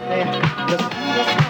Let.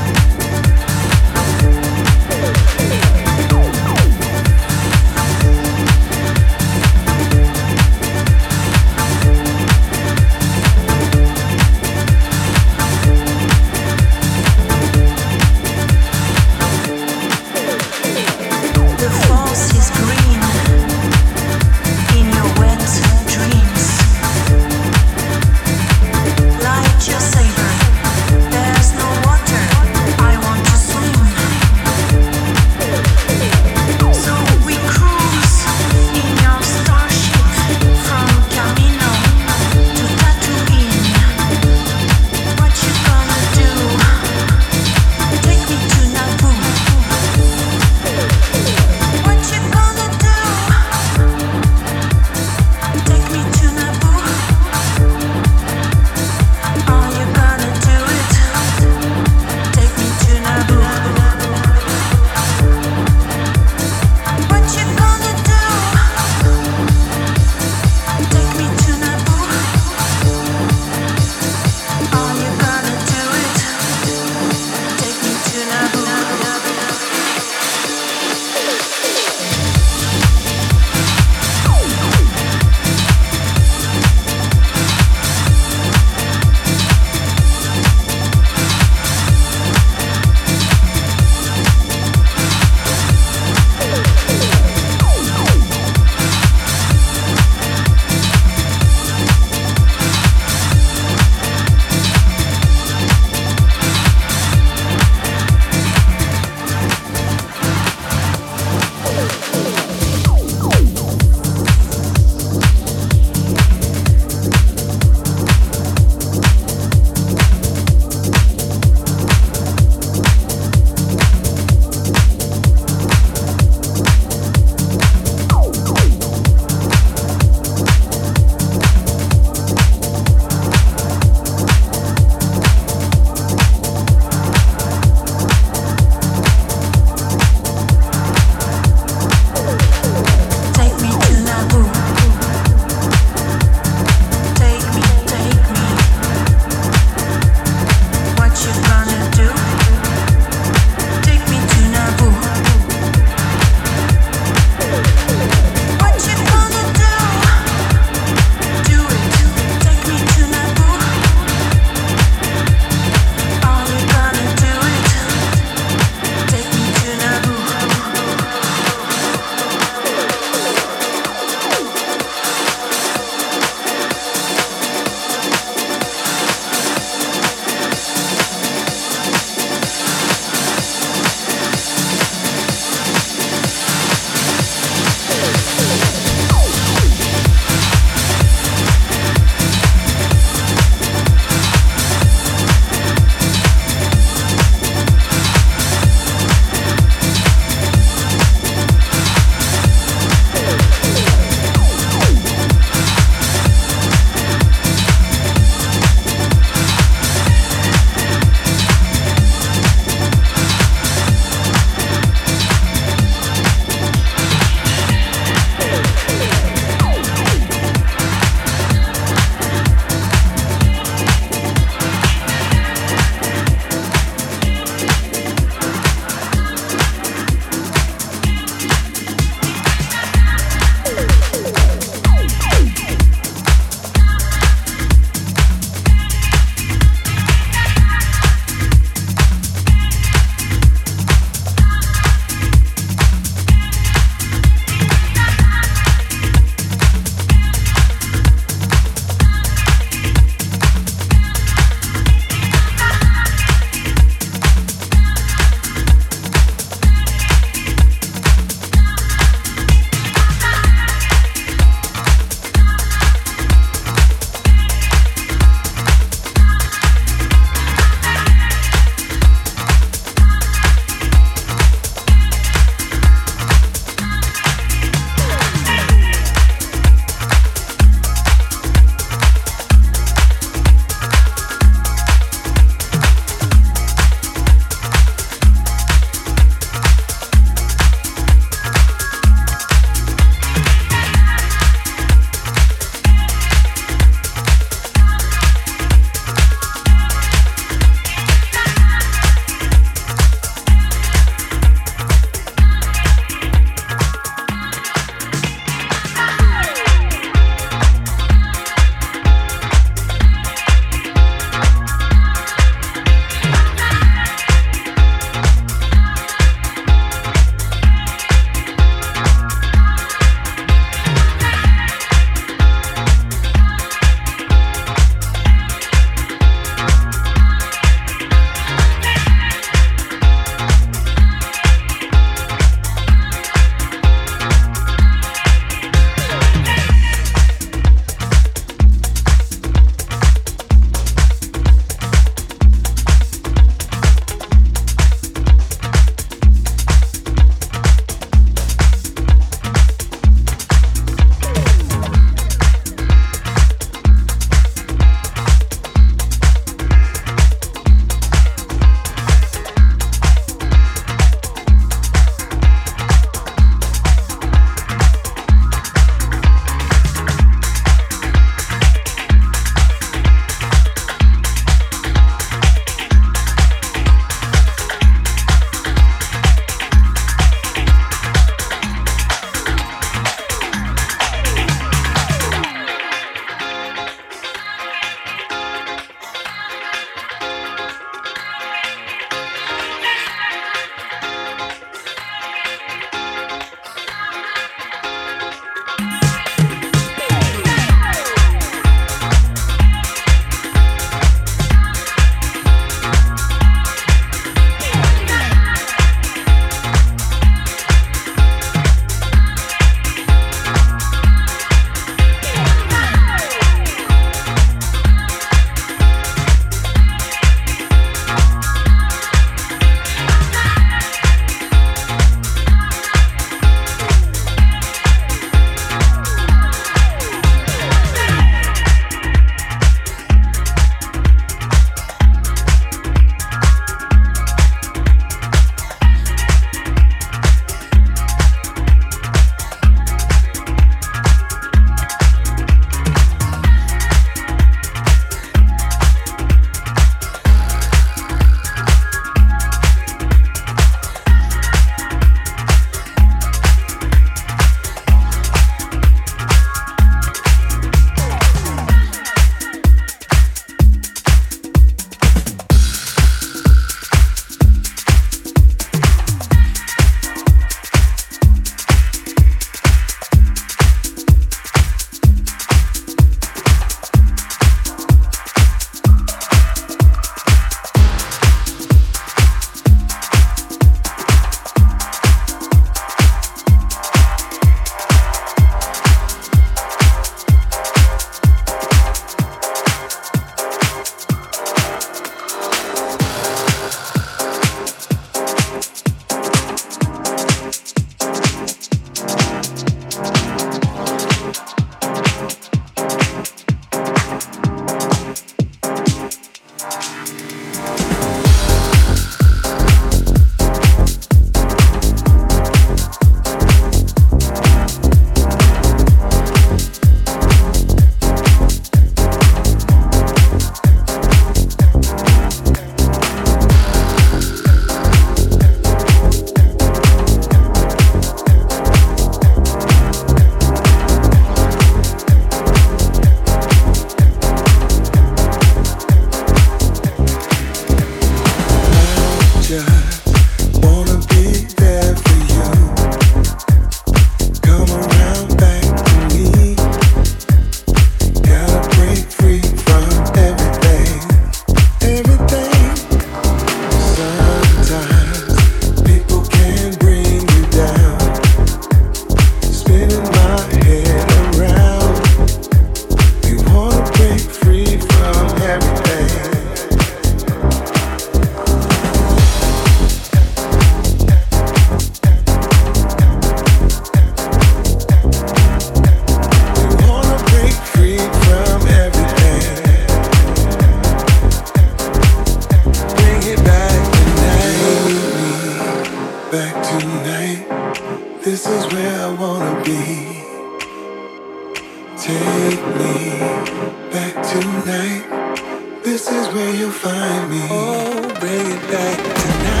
This is where you find me. Oh, bring it back tonight.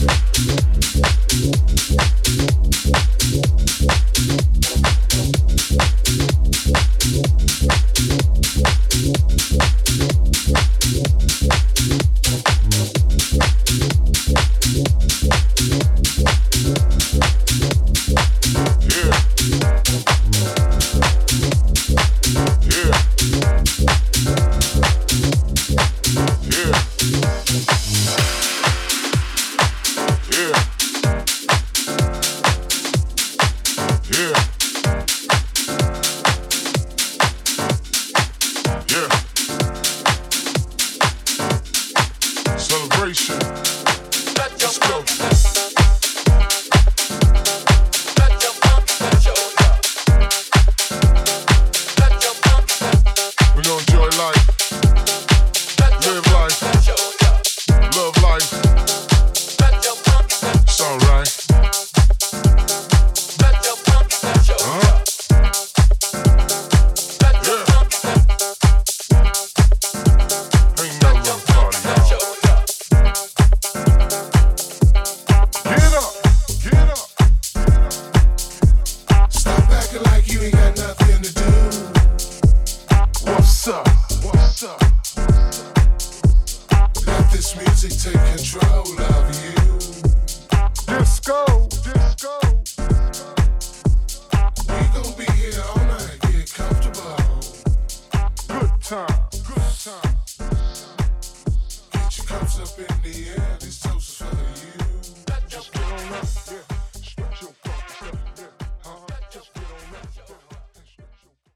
Yeah.